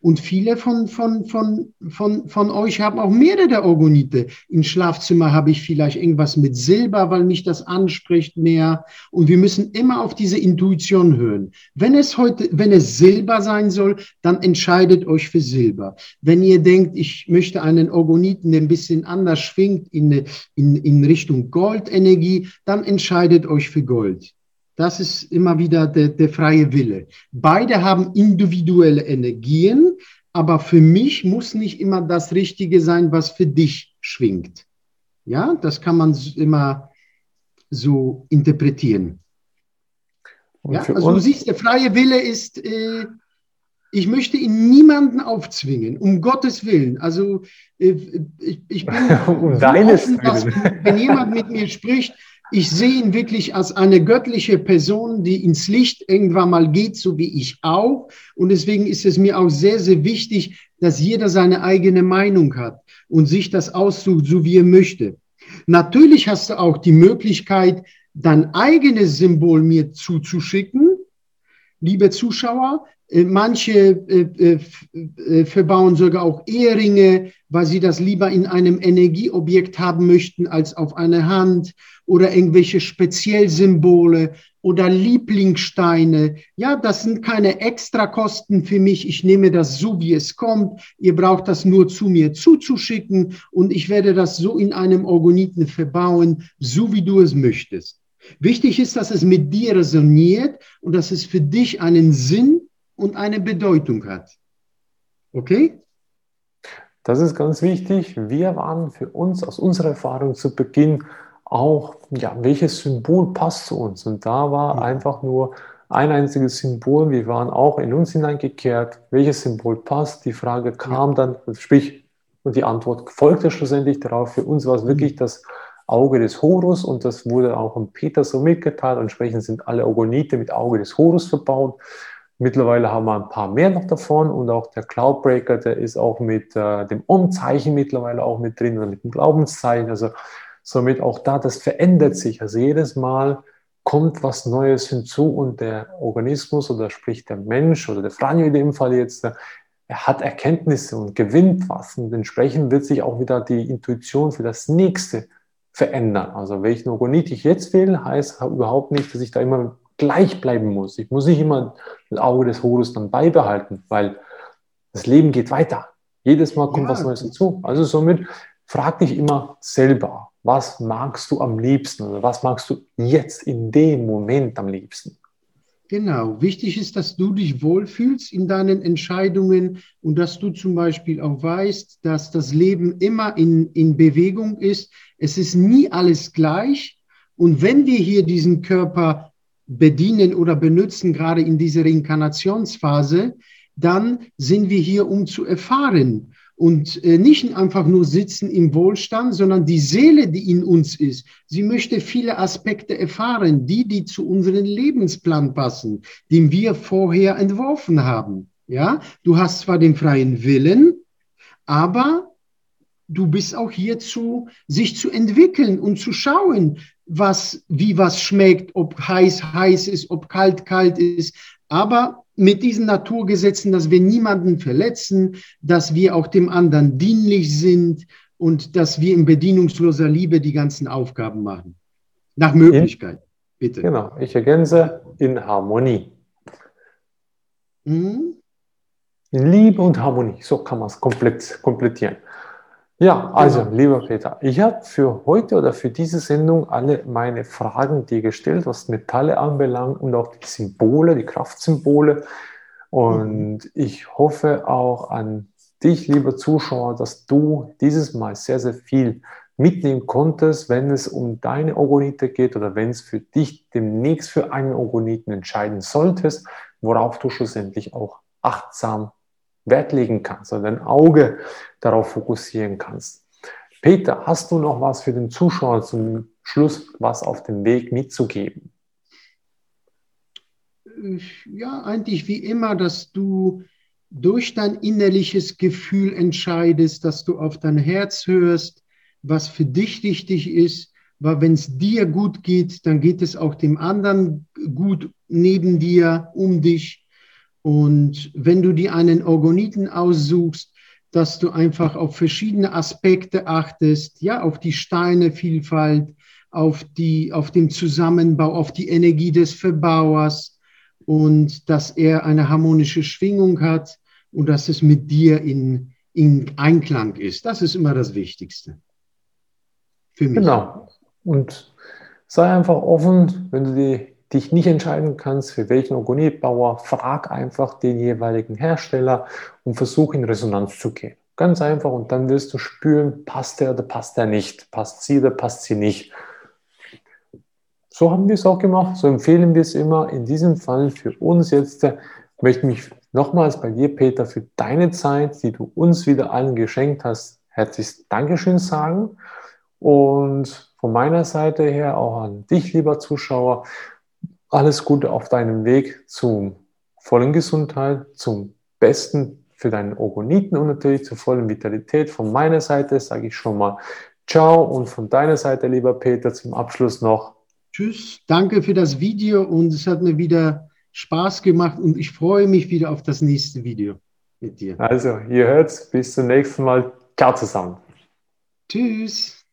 Und viele von, von, von, von, von euch haben auch mehrere Orgonite. Im Schlafzimmer habe ich vielleicht irgendwas mit Silber, weil mich das anspricht mehr. Und wir müssen immer auf diese Intuition hören. Wenn es heute, wenn es Silber sein soll, dann entscheidet euch für Silber. Wenn ihr denkt, ich möchte einen Orgoniten, der ein bisschen anders schwingt in, in, in Richtung Goldenergie, dann entscheidet euch für Gold. Das ist immer wieder der, der freie Wille. Beide haben individuelle Energien, aber für mich muss nicht immer das Richtige sein, was für dich schwingt. Ja, das kann man immer so interpretieren. Ja, also du siehst, der freie Wille ist, äh, ich möchte ihn niemanden aufzwingen, um Gottes Willen. Also äh, ich, ich bin um offen, dass, wenn jemand mit mir spricht, ich sehe ihn wirklich als eine göttliche Person, die ins Licht irgendwann mal geht, so wie ich auch. Und deswegen ist es mir auch sehr, sehr wichtig, dass jeder seine eigene Meinung hat und sich das aussucht, so wie er möchte. Natürlich hast du auch die Möglichkeit, dein eigenes Symbol mir zuzuschicken. Liebe Zuschauer, äh, manche äh, äh, verbauen sogar auch Eheringe, weil sie das lieber in einem Energieobjekt haben möchten als auf einer Hand oder irgendwelche Speziellsymbole oder Lieblingssteine. Ja, das sind keine Extrakosten für mich. Ich nehme das so, wie es kommt. Ihr braucht das nur zu mir zuzuschicken und ich werde das so in einem Orgoniten verbauen, so wie du es möchtest. Wichtig ist, dass es mit dir resoniert und dass es für dich einen Sinn und eine Bedeutung hat. Okay? Das ist ganz wichtig. Wir waren für uns aus unserer Erfahrung zu Beginn auch, ja, welches Symbol passt zu uns? Und da war ja. einfach nur ein einziges Symbol. Wir waren auch in uns hineingekehrt, welches Symbol passt. Die Frage kam ja. dann, sprich, und die Antwort folgte schlussendlich darauf. Für uns war es wirklich das Auge des Horus und das wurde auch im Peter so mitgeteilt. Entsprechend sind alle Orgonite mit Auge des Horus verbaut. Mittlerweile haben wir ein paar mehr noch davon und auch der Cloudbreaker, der ist auch mit äh, dem Om-Zeichen mittlerweile auch mit drin oder mit dem Glaubenszeichen. Also Somit auch da, das verändert sich. Also jedes Mal kommt was Neues hinzu und der Organismus oder sprich der Mensch oder der Franjo in dem Fall jetzt, er hat Erkenntnisse und gewinnt was. Und entsprechend wird sich auch wieder die Intuition für das nächste verändern. Also welchen Orgonit ich jetzt will, heißt überhaupt nicht, dass ich da immer gleich bleiben muss. Ich muss nicht immer das Auge des Horus dann beibehalten, weil das Leben geht weiter. Jedes Mal kommt ja. was Neues hinzu. Also somit frag dich immer selber, was magst du am liebsten oder was magst du jetzt in dem Moment am liebsten? Genau, wichtig ist, dass du dich wohlfühlst in deinen Entscheidungen und dass du zum Beispiel auch weißt, dass das Leben immer in, in Bewegung ist. Es ist nie alles gleich. Und wenn wir hier diesen Körper bedienen oder benutzen, gerade in dieser Reinkarnationsphase, dann sind wir hier, um zu erfahren und äh, nicht einfach nur sitzen im Wohlstand, sondern die Seele, die in uns ist, sie möchte viele Aspekte erfahren, die, die zu unserem Lebensplan passen, den wir vorher entworfen haben. Ja, du hast zwar den freien Willen, aber du bist auch hierzu, sich zu entwickeln und zu schauen, was, wie was schmeckt, ob heiß heiß ist, ob kalt kalt ist. Aber mit diesen Naturgesetzen, dass wir niemanden verletzen, dass wir auch dem anderen dienlich sind und dass wir in bedienungsloser Liebe die ganzen Aufgaben machen. Nach Möglichkeit, bitte. Genau, ich ergänze in Harmonie. Mhm. In Liebe und Harmonie, so kann man es komplett, komplettieren. Ja, also genau. lieber Peter, ich habe für heute oder für diese Sendung alle meine Fragen dir gestellt, was Metalle anbelangt und auch die Symbole, die Kraftsymbole. Und mhm. ich hoffe auch an dich, lieber Zuschauer, dass du dieses Mal sehr, sehr viel mitnehmen konntest, wenn es um deine Orgonite geht oder wenn es für dich demnächst für einen Orgoniten entscheiden solltest, worauf du schlussendlich auch achtsam Wert legen kannst oder dein Auge darauf fokussieren kannst. Peter, hast du noch was für den Zuschauer zum Schluss, was auf dem Weg mitzugeben? Ja, eigentlich wie immer, dass du durch dein innerliches Gefühl entscheidest, dass du auf dein Herz hörst, was für dich wichtig ist, weil wenn es dir gut geht, dann geht es auch dem anderen gut neben dir, um dich. Und wenn du dir einen Orgoniten aussuchst, dass du einfach auf verschiedene Aspekte achtest, ja, auf die Steinevielfalt, auf die, auf den Zusammenbau, auf die Energie des Verbauers und dass er eine harmonische Schwingung hat und dass es mit dir in, in Einklang ist. Das ist immer das Wichtigste. Für mich. Genau. Und sei einfach offen, wenn du die dich nicht entscheiden kannst, für welchen Orgonitbauer, frag einfach den jeweiligen Hersteller und versuch in Resonanz zu gehen. Ganz einfach und dann wirst du spüren, passt der oder passt der nicht, passt sie oder passt sie nicht. So haben wir es auch gemacht, so empfehlen wir es immer. In diesem Fall für uns jetzt äh, möchte mich nochmals bei dir, Peter, für deine Zeit, die du uns wieder allen geschenkt hast, herzlichst Dankeschön sagen. Und von meiner Seite her auch an dich, lieber Zuschauer, alles Gute auf deinem Weg zum vollen Gesundheit, zum Besten für deinen Orgoniten und natürlich zur vollen Vitalität. Von meiner Seite sage ich schon mal Ciao und von deiner Seite, lieber Peter, zum Abschluss noch. Tschüss, danke für das Video und es hat mir wieder Spaß gemacht und ich freue mich wieder auf das nächste Video mit dir. Also, ihr hört's, bis zum nächsten Mal. Ciao zusammen. Tschüss.